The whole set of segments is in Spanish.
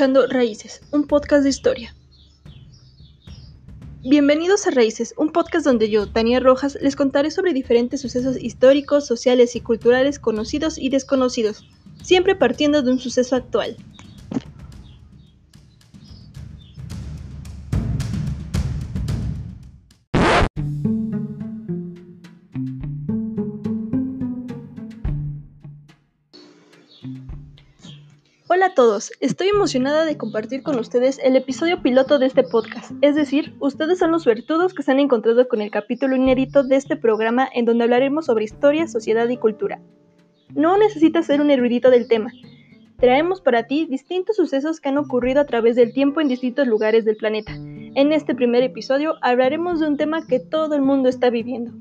Raíces, un podcast de historia. Bienvenidos a Raíces, un podcast donde yo, Tania Rojas, les contaré sobre diferentes sucesos históricos, sociales y culturales conocidos y desconocidos, siempre partiendo de un suceso actual. Hola a todos, estoy emocionada de compartir con ustedes el episodio piloto de este podcast, es decir, ustedes son los suertudos que se han encontrado con el capítulo inédito de este programa en donde hablaremos sobre historia, sociedad y cultura. No necesitas ser un erudito del tema, traemos para ti distintos sucesos que han ocurrido a través del tiempo en distintos lugares del planeta. En este primer episodio hablaremos de un tema que todo el mundo está viviendo,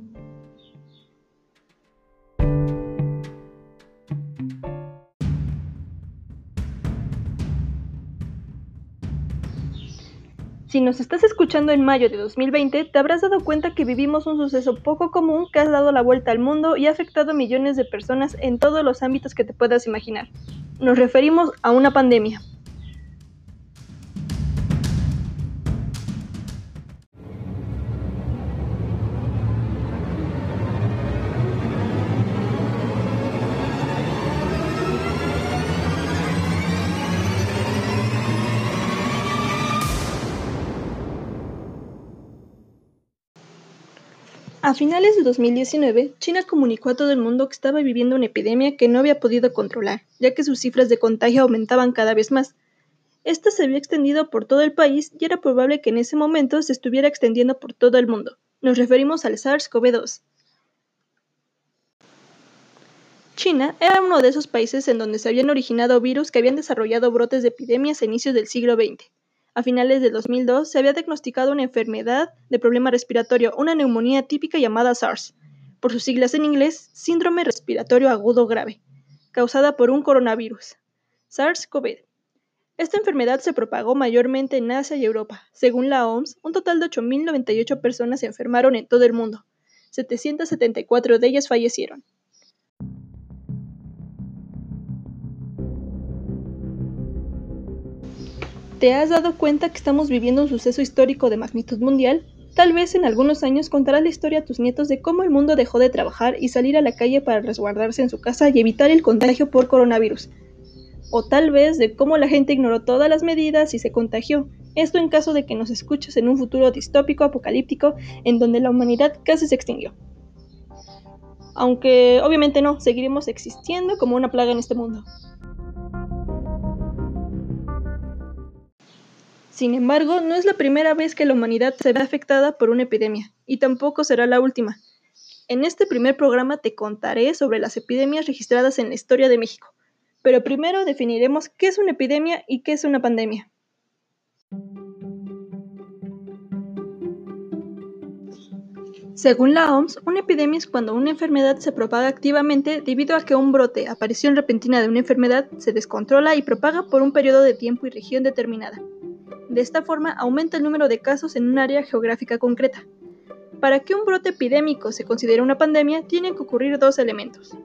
Si nos estás escuchando en mayo de 2020, te habrás dado cuenta que vivimos un suceso poco común que ha dado la vuelta al mundo y ha afectado a millones de personas en todos los ámbitos que te puedas imaginar. Nos referimos a una pandemia. A finales de 2019, China comunicó a todo el mundo que estaba viviendo una epidemia que no había podido controlar, ya que sus cifras de contagio aumentaban cada vez más. Esta se había extendido por todo el país y era probable que en ese momento se estuviera extendiendo por todo el mundo. Nos referimos al SARS-CoV-2. China era uno de esos países en donde se habían originado virus que habían desarrollado brotes de epidemias a inicios del siglo XX. A finales de 2002 se había diagnosticado una enfermedad de problema respiratorio, una neumonía típica llamada SARS, por sus siglas en inglés, síndrome respiratorio agudo grave, causada por un coronavirus, SARS-CoV. Esta enfermedad se propagó mayormente en Asia y Europa. Según la OMS, un total de 8.098 personas se enfermaron en todo el mundo. 774 de ellas fallecieron. ¿Te has dado cuenta que estamos viviendo un suceso histórico de magnitud mundial? Tal vez en algunos años contarás la historia a tus nietos de cómo el mundo dejó de trabajar y salir a la calle para resguardarse en su casa y evitar el contagio por coronavirus. O tal vez de cómo la gente ignoró todas las medidas y se contagió. Esto en caso de que nos escuches en un futuro distópico apocalíptico en donde la humanidad casi se extinguió. Aunque obviamente no, seguiremos existiendo como una plaga en este mundo. Sin embargo, no es la primera vez que la humanidad se ve afectada por una epidemia, y tampoco será la última. En este primer programa te contaré sobre las epidemias registradas en la historia de México, pero primero definiremos qué es una epidemia y qué es una pandemia. Según la OMS, una epidemia es cuando una enfermedad se propaga activamente debido a que un brote, aparición repentina de una enfermedad, se descontrola y propaga por un periodo de tiempo y región determinada. De esta forma aumenta el número de casos en un área geográfica concreta. Para que un brote epidémico se considere una pandemia, tienen que ocurrir dos elementos.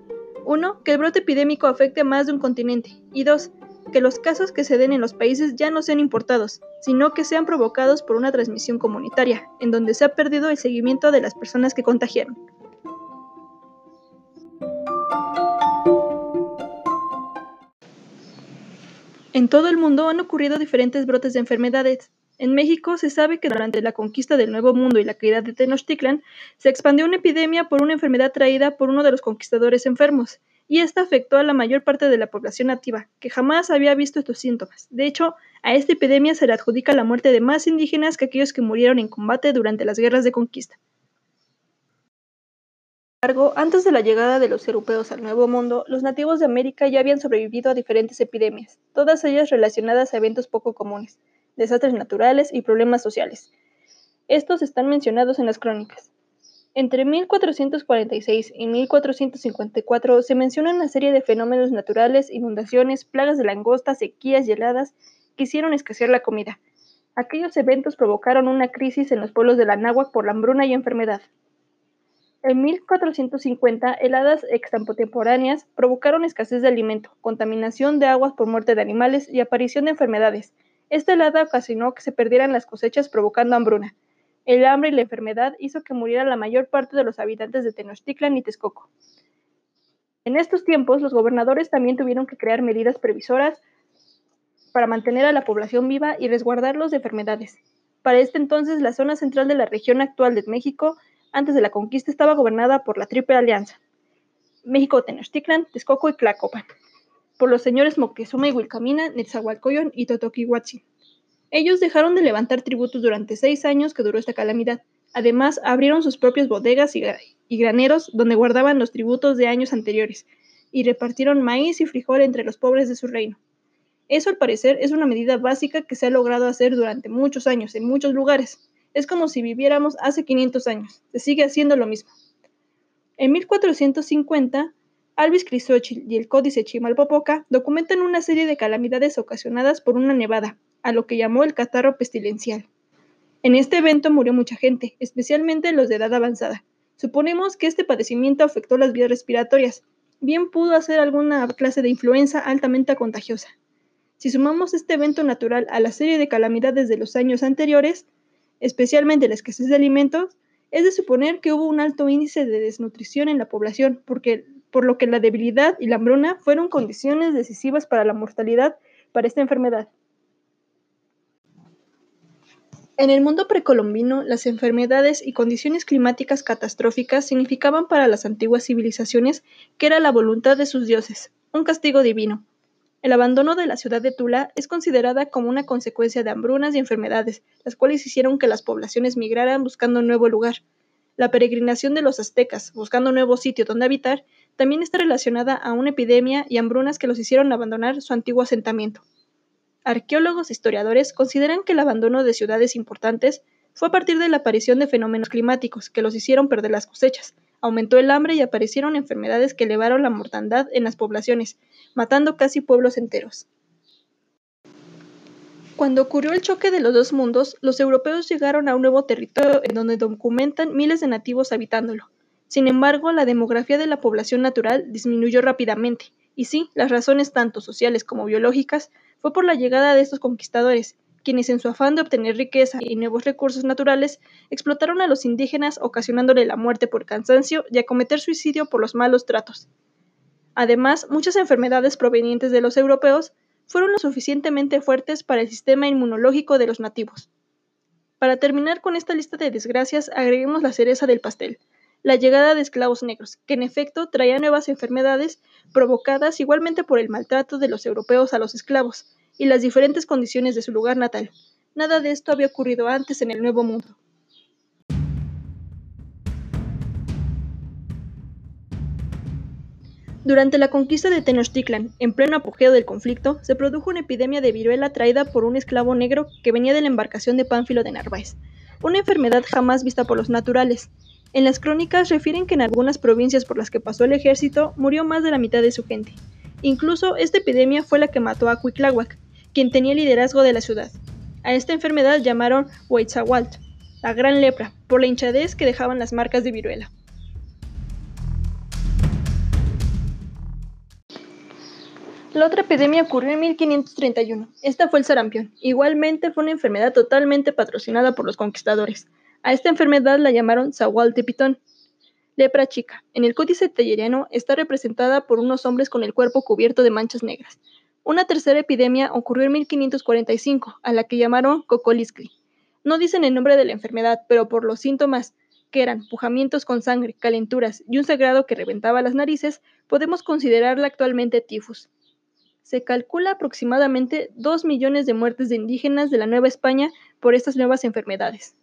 Uno, que el brote epidémico afecte a más de un continente. Y dos, que los casos que se den en los países ya no sean importados, sino que sean provocados por una transmisión comunitaria, en donde se ha perdido el seguimiento de las personas que contagiaron. En todo el mundo han ocurrido diferentes brotes de enfermedades. En México se sabe que durante la conquista del Nuevo Mundo y la caída de Tenochtitlan se expandió una epidemia por una enfermedad traída por uno de los conquistadores enfermos, y esta afectó a la mayor parte de la población nativa, que jamás había visto estos síntomas. De hecho, a esta epidemia se le adjudica la muerte de más indígenas que aquellos que murieron en combate durante las guerras de conquista embargo, antes de la llegada de los europeos al Nuevo Mundo, los nativos de América ya habían sobrevivido a diferentes epidemias, todas ellas relacionadas a eventos poco comunes, desastres naturales y problemas sociales. Estos están mencionados en las crónicas. Entre 1446 y 1454 se menciona una serie de fenómenos naturales, inundaciones, plagas de langosta, sequías y heladas que hicieron escasear la comida. Aquellos eventos provocaron una crisis en los pueblos de la náhuac por la hambruna y enfermedad. En 1450, heladas extemporáneas provocaron escasez de alimento, contaminación de aguas por muerte de animales y aparición de enfermedades. Esta helada ocasionó que se perdieran las cosechas provocando hambruna. El hambre y la enfermedad hizo que muriera la mayor parte de los habitantes de Tenochtitlan y Texcoco. En estos tiempos, los gobernadores también tuvieron que crear medidas previsoras para mantener a la población viva y resguardarlos de enfermedades. Para este entonces, la zona central de la región actual de México, antes de la conquista, estaba gobernada por la Triple Alianza, México, Tenochtitlan, Texcoco y Tlacopan, por los señores Moctezuma y Huilcamina, Netzahualcoyón y Totoquihuatzin. Ellos dejaron de levantar tributos durante seis años que duró esta calamidad. Además, abrieron sus propias bodegas y, y graneros donde guardaban los tributos de años anteriores, y repartieron maíz y frijol entre los pobres de su reino. Eso al parecer es una medida básica que se ha logrado hacer durante muchos años en muchos lugares. Es como si viviéramos hace 500 años. Se sigue haciendo lo mismo. En 1450, Alvis Crisóchil y el Códice Chimalpopoca documentan una serie de calamidades ocasionadas por una nevada, a lo que llamó el catarro pestilencial. En este evento murió mucha gente, especialmente los de edad avanzada. Suponemos que este padecimiento afectó las vías respiratorias. Bien pudo hacer alguna clase de influenza altamente contagiosa. Si sumamos este evento natural a la serie de calamidades de los años anteriores, especialmente la escasez de alimentos, es de suponer que hubo un alto índice de desnutrición en la población, porque, por lo que la debilidad y la hambruna fueron condiciones decisivas para la mortalidad para esta enfermedad. En el mundo precolombino, las enfermedades y condiciones climáticas catastróficas significaban para las antiguas civilizaciones que era la voluntad de sus dioses, un castigo divino. El abandono de la ciudad de Tula es considerada como una consecuencia de hambrunas y enfermedades, las cuales hicieron que las poblaciones migraran buscando un nuevo lugar. La peregrinación de los aztecas, buscando un nuevo sitio donde habitar, también está relacionada a una epidemia y hambrunas que los hicieron abandonar su antiguo asentamiento. Arqueólogos e historiadores consideran que el abandono de ciudades importantes fue a partir de la aparición de fenómenos climáticos que los hicieron perder las cosechas, aumentó el hambre y aparecieron enfermedades que elevaron la mortandad en las poblaciones, matando casi pueblos enteros. Cuando ocurrió el choque de los dos mundos, los europeos llegaron a un nuevo territorio en donde documentan miles de nativos habitándolo. Sin embargo, la demografía de la población natural disminuyó rápidamente, y sí, las razones tanto sociales como biológicas fue por la llegada de estos conquistadores, quienes en su afán de obtener riqueza y nuevos recursos naturales explotaron a los indígenas ocasionándole la muerte por cansancio y a cometer suicidio por los malos tratos. Además, muchas enfermedades provenientes de los europeos fueron lo suficientemente fuertes para el sistema inmunológico de los nativos. Para terminar con esta lista de desgracias, agreguemos la cereza del pastel, la llegada de esclavos negros, que en efecto traía nuevas enfermedades provocadas igualmente por el maltrato de los europeos a los esclavos y las diferentes condiciones de su lugar natal. Nada de esto había ocurrido antes en el Nuevo Mundo. Durante la conquista de Tenochtitlan, en pleno apogeo del conflicto, se produjo una epidemia de viruela traída por un esclavo negro que venía de la embarcación de Pánfilo de Narváez, una enfermedad jamás vista por los naturales, en las crónicas refieren que en algunas provincias por las que pasó el ejército murió más de la mitad de su gente. Incluso esta epidemia fue la que mató a Cuitláhuac, quien tenía liderazgo de la ciudad. A esta enfermedad llamaron Huitzawalt, la gran lepra, por la hinchadez que dejaban las marcas de viruela. La otra epidemia ocurrió en 1531. Esta fue el sarampión. Igualmente fue una enfermedad totalmente patrocinada por los conquistadores. A esta enfermedad la llamaron Pitón, lepra chica. En el códice telleriano está representada por unos hombres con el cuerpo cubierto de manchas negras. Una tercera epidemia ocurrió en 1545, a la que llamaron Cocoliscli. No dicen el nombre de la enfermedad, pero por los síntomas, que eran pujamientos con sangre, calenturas y un sagrado que reventaba las narices, podemos considerarla actualmente tifus. Se calcula aproximadamente 2 millones de muertes de indígenas de la Nueva España por estas nuevas enfermedades.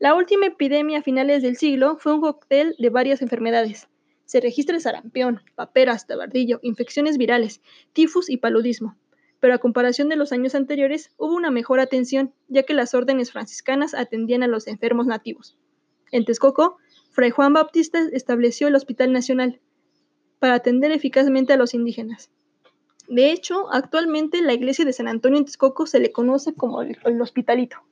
La última epidemia a finales del siglo fue un cóctel de varias enfermedades. Se registra el sarampión, paperas, tabardillo, infecciones virales, tifus y paludismo. Pero a comparación de los años anteriores, hubo una mejor atención, ya que las órdenes franciscanas atendían a los enfermos nativos. En Texcoco, Fray Juan Bautista estableció el Hospital Nacional para atender eficazmente a los indígenas. De hecho, actualmente la iglesia de San Antonio en Texcoco se le conoce como el, el Hospitalito.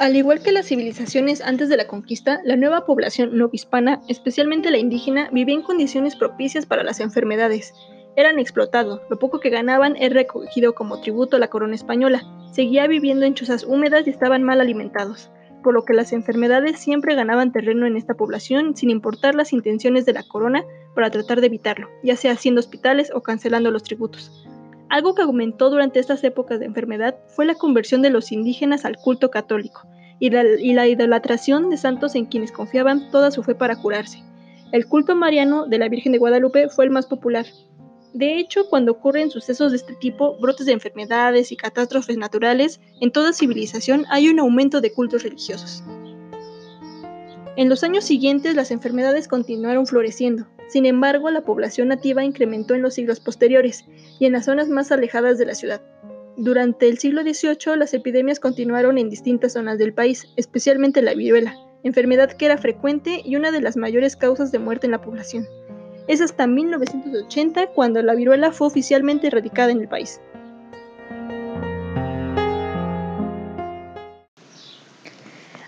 Al igual que las civilizaciones antes de la conquista, la nueva población novohispana, especialmente la indígena, vivía en condiciones propicias para las enfermedades. Eran explotados, lo poco que ganaban era recogido como tributo a la corona española, seguía viviendo en chozas húmedas y estaban mal alimentados, por lo que las enfermedades siempre ganaban terreno en esta población sin importar las intenciones de la corona para tratar de evitarlo, ya sea haciendo hospitales o cancelando los tributos. Algo que aumentó durante estas épocas de enfermedad fue la conversión de los indígenas al culto católico y la, idolatración de santos en quienes confiaban toda su fe para curarse. El culto mariano de la Virgen de Guadalupe fue el más popular. De hecho, cuando ocurren sucesos de este tipo, brotes de enfermedades y catástrofes naturales, en toda civilización hay un aumento de cultos religiosos. En los años siguientes las enfermedades continuaron floreciendo, sin embargo la población nativa incrementó en los siglos posteriores y en las zonas más alejadas de la ciudad. Durante el siglo XVIII las epidemias continuaron en distintas zonas del país, especialmente la viruela, enfermedad que era frecuente y una de las mayores causas de muerte en la población. Es hasta 1980 cuando la viruela fue oficialmente erradicada en el país.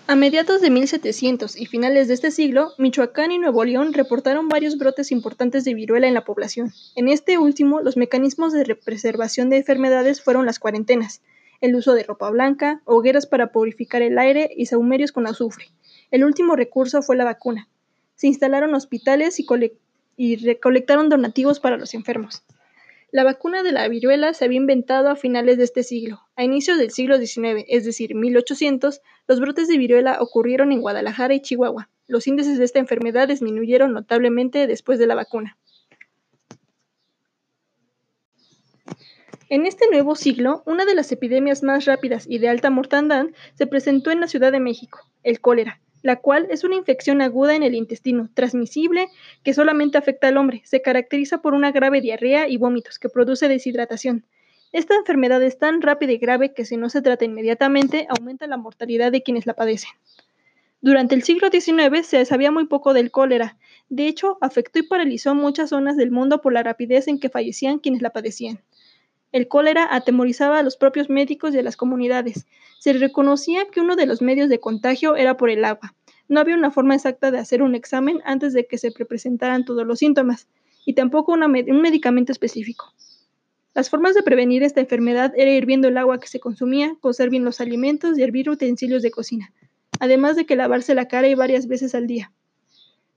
A mediados de 1700 y finales de este siglo, Michoacán y Nuevo León reportaron varios brotes importantes de viruela en la población. En este último, los mecanismos de preservación de enfermedades fueron las cuarentenas, el uso de ropa blanca, hogueras para purificar el aire y saumerios con azufre. El último recurso fue la vacuna. Se instalaron hospitales y, y recolectaron donativos para los enfermos. La vacuna de la viruela se había inventado a finales de este siglo. A inicios del siglo XIX, es decir, 1800, los brotes de viruela ocurrieron en Guadalajara y Chihuahua. Los índices de esta enfermedad disminuyeron notablemente después de la vacuna. En este nuevo siglo, una de las epidemias más rápidas y de alta mortandad se presentó en la Ciudad de México, el cólera la cual es una infección aguda en el intestino, transmisible, que solamente afecta al hombre. Se caracteriza por una grave diarrea y vómitos que produce deshidratación. Esta enfermedad es tan rápida y grave que si no se trata inmediatamente aumenta la mortalidad de quienes la padecen. Durante el siglo XIX se sabía muy poco del cólera. De hecho, afectó y paralizó muchas zonas del mundo por la rapidez en que fallecían quienes la padecían. El cólera atemorizaba a los propios médicos a las comunidades. Se reconocía que uno de los medios de contagio era por el agua. No había una forma exacta de hacer un examen antes de que se presentaran todos los síntomas, y tampoco un medicamento específico. Las formas de prevenir esta enfermedad era hirviendo el agua que se consumía, cocer bien los alimentos y hervir utensilios de cocina, además de que lavarse la cara y varias veces al día.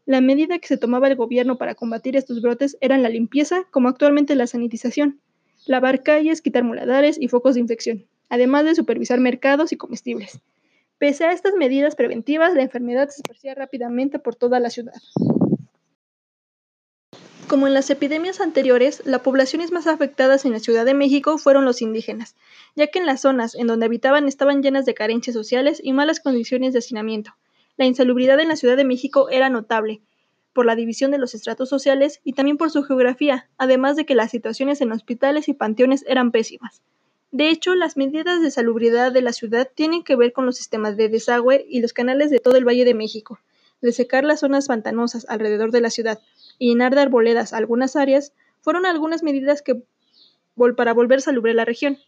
La medida que se tomaba el gobierno para combatir estos brotes era la limpieza, como actualmente la sanitización, lavar calles, quitar muladares y focos de infección, además de supervisar mercados y comestibles. Pese a estas medidas preventivas, la enfermedad se esparcía rápidamente por toda la ciudad. Como en las epidemias anteriores, las poblaciones más afectadas en la Ciudad de México fueron los indígenas, ya que en las zonas en donde habitaban estaban llenas de carencias sociales y malas condiciones de hacinamiento. La insalubridad en la Ciudad de México era notable, por la división de los estratos sociales y también por su geografía, además de que las situaciones en hospitales y panteones eran pésimas. De hecho, las medidas de salubridad de la ciudad tienen que ver con los sistemas de desagüe y los canales de todo el Valle de México. De secar las zonas pantanosas alrededor de la ciudad y llenar de arboledas algunas áreas fueron algunas medidas que para volver salubre la región.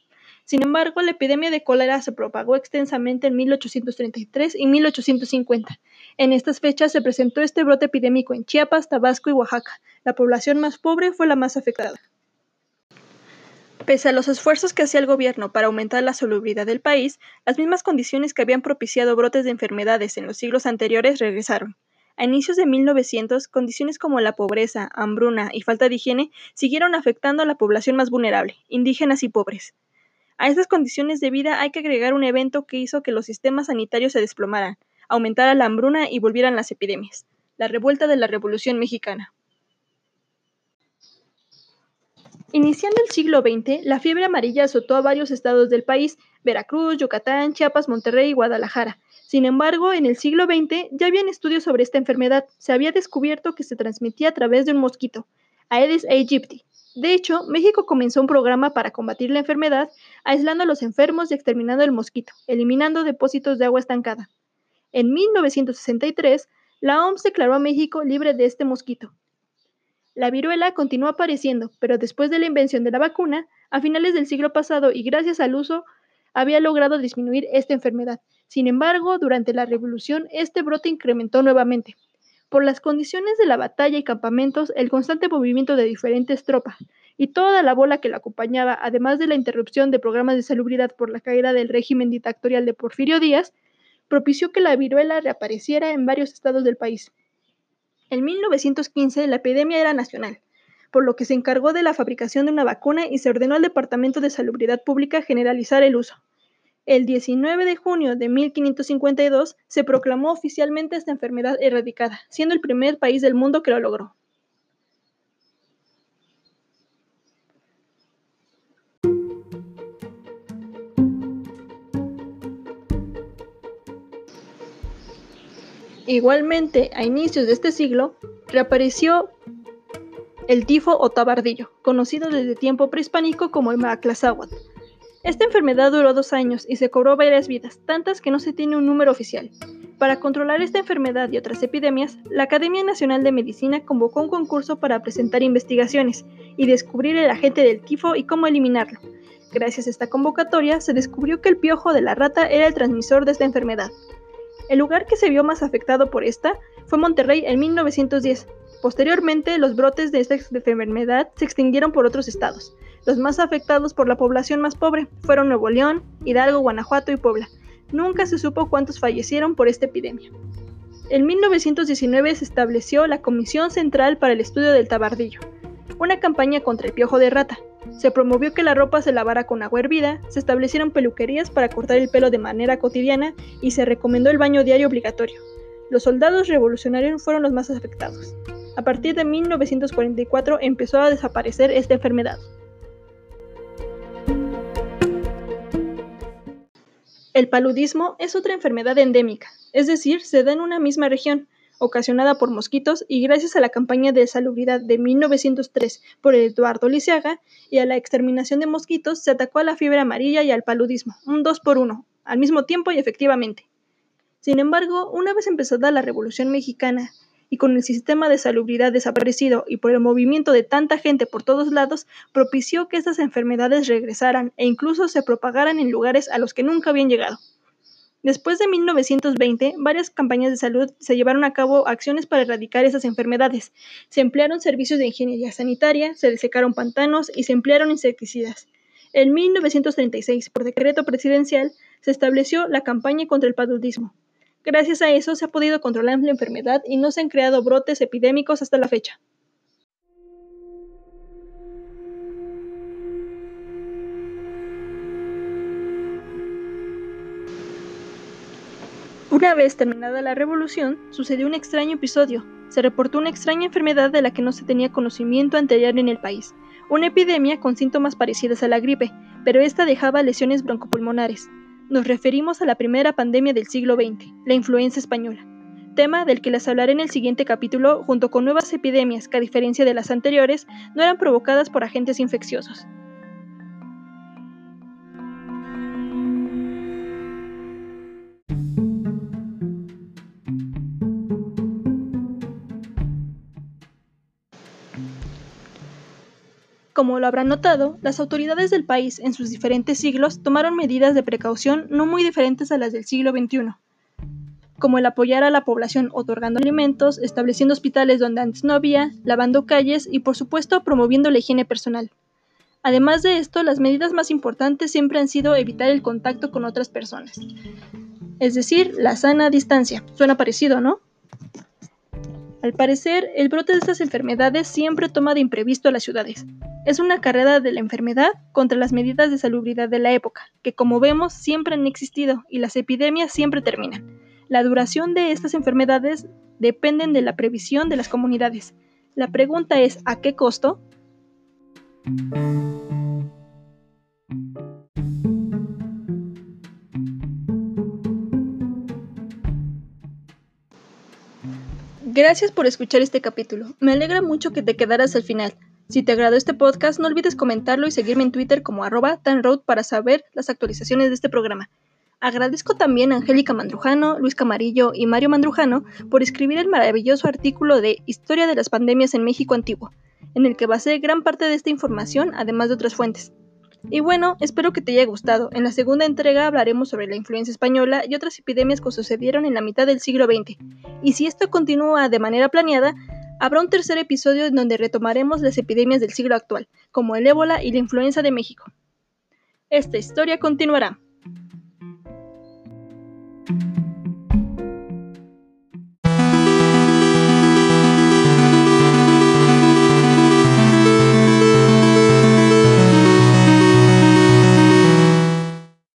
Sin embargo, la epidemia de cólera se propagó extensamente en 1833 y 1850. En estas fechas se presentó este brote epidémico en Chiapas, Tabasco y Oaxaca. La población más pobre fue la más afectada. Pese a los esfuerzos que hacía el gobierno para aumentar la salubridad del país, las mismas condiciones que habían propiciado brotes de enfermedades en los siglos anteriores regresaron. A inicios de 1900, condiciones como la pobreza, hambruna y falta de higiene siguieron afectando a la población más vulnerable, indígenas y pobres. A estas condiciones de vida hay que agregar un evento que hizo que los sistemas sanitarios se desplomaran, aumentara la hambruna y volvieran las epidemias, la revuelta de la Revolución Mexicana. Iniciando el siglo XX, la fiebre amarilla azotó a varios estados del país, Veracruz, Yucatán, Chiapas, Monterrey y Guadalajara. Sin embargo, en el siglo XX ya habían estudios sobre esta enfermedad. Se había descubierto que se transmitía a través de un mosquito, Aedes aegypti, de hecho, México comenzó un programa para combatir la enfermedad, aislando a los enfermos y exterminando el mosquito, eliminando depósitos de agua estancada. En 1963, la OMS declaró a México libre de este mosquito. La viruela continuó apareciendo, pero después de la invención de la vacuna, a finales del siglo pasado y gracias al uso, había logrado disminuir esta enfermedad. Sin embargo, durante la revolución, este brote incrementó nuevamente. Por las condiciones de la batalla y campamentos, el constante movimiento de diferentes tropas y toda la bola que la acompañaba, además de la interrupción de programas de salubridad por la caída del régimen dictatorial de Porfirio Díaz, propició que la viruela reapareciera en varios estados del país. En 1915 la epidemia era nacional, por lo que se encargó de la fabricación de una vacuna y se ordenó al Departamento de Salubridad Pública generalizar el uso. El 19 de junio de 1552 se proclamó oficialmente esta enfermedad erradicada, siendo el primer país del mundo que lo logró. Igualmente, a inicios de este siglo, reapareció el tifo o tabardillo, conocido desde tiempo prehispánico como el Maclazáhuatl. Esta enfermedad duró dos años y se cobró varias vidas, tantas que no se tiene un número oficial. Para controlar esta enfermedad y otras epidemias, la Academia Nacional de Medicina convocó un concurso para presentar investigaciones y descubrir el agente del tifo y cómo eliminarlo. Gracias a esta convocatoria, se descubrió que el piojo de la rata era el transmisor de esta enfermedad. El lugar que se vio más afectado por esta fue Monterrey en 1910. Posteriormente, los brotes de esta enfermedad se extinguieron por otros estados. Los más afectados por la población más pobre fueron Nuevo León, Hidalgo, Guanajuato y Puebla. Nunca se supo cuántos fallecieron por esta epidemia. En 1919 se estableció la Comisión Central para el Estudio del Tabardillo, una campaña contra el piojo de rata, se promovió que la ropa se lavara con agua hervida, se establecieron peluquerías para cortar el pelo de manera cotidiana y se recomendó el baño diario obligatorio. Los soldados revolucionarios fueron los más afectados. A partir de 1944 empezó a desaparecer esta enfermedad. El paludismo es otra enfermedad endémica, es decir, se da en una misma región, ocasionada por mosquitos y gracias a la campaña de salubridad de 1903 por Eduardo Lisiaga y a la exterminación de mosquitos, se atacó a la fiebre amarilla y al paludismo, un dos por uno, al mismo tiempo y efectivamente. Sin embargo, una vez empezada la Revolución Mexicana y con el sistema de salubridad desaparecido y por el movimiento de tanta gente por todos lados, propició que estas enfermedades regresaran e incluso se propagaran en lugares a los que nunca habían llegado. Después de 1920, varias campañas de salud se llevaron a cabo acciones para erradicar esas enfermedades. Se emplearon servicios de ingeniería sanitaria, se desecaron pantanos y se emplearon insecticidas. En 1936, por decreto presidencial, se estableció la campaña contra el paludismo. Gracias a eso se ha podido controlar la enfermedad y no se han creado brotes epidémicos hasta la fecha. Una vez terminada la revolución, sucedió un extraño episodio. Se reportó una extraña enfermedad de la que no se tenía conocimiento anterior en el país, una epidemia con síntomas parecidos a la gripe, pero esta dejaba lesiones broncopulmonares. Nos referimos a la primera pandemia del siglo XX, la influenza española, tema del que les hablaré en el siguiente capítulo junto con nuevas epidemias que a diferencia de las anteriores no eran provocadas por agentes infecciosos. Como lo habrán notado, las autoridades del país en sus diferentes siglos tomaron medidas de precaución no muy diferentes a las del siglo XXI, como el apoyar a la población otorgando alimentos, estableciendo hospitales donde antes no había, lavando calles y por supuesto promoviendo la higiene personal. Además de esto, las medidas más importantes siempre han sido evitar el contacto con otras personas. Es decir, la sana distancia. Suena parecido, ¿no? Al parecer, el brote de estas enfermedades siempre toma de imprevisto a las ciudades. Es una carrera de la enfermedad contra las medidas de salubridad de la época, que como vemos siempre han existido y las epidemias siempre terminan. La duración de estas enfermedades dependen de la previsión de las comunidades. La pregunta es ¿a qué costo? Gracias por escuchar este capítulo. Me alegra mucho que te quedaras al final. Si te agradó este podcast, no olvides comentarlo y seguirme en Twitter como arroba tanroad para saber las actualizaciones de este programa. Agradezco también a Angélica Mandrujano, Luis Camarillo y Mario Mandrujano por escribir el maravilloso artículo de Historia de las pandemias en México antiguo, en el que basé gran parte de esta información, además de otras fuentes. Y bueno, espero que te haya gustado. En la segunda entrega hablaremos sobre la influencia española y otras epidemias que sucedieron en la mitad del siglo XX. Y si esto continúa de manera planeada, habrá un tercer episodio en donde retomaremos las epidemias del siglo actual, como el ébola y la influenza de México. Esta historia continuará.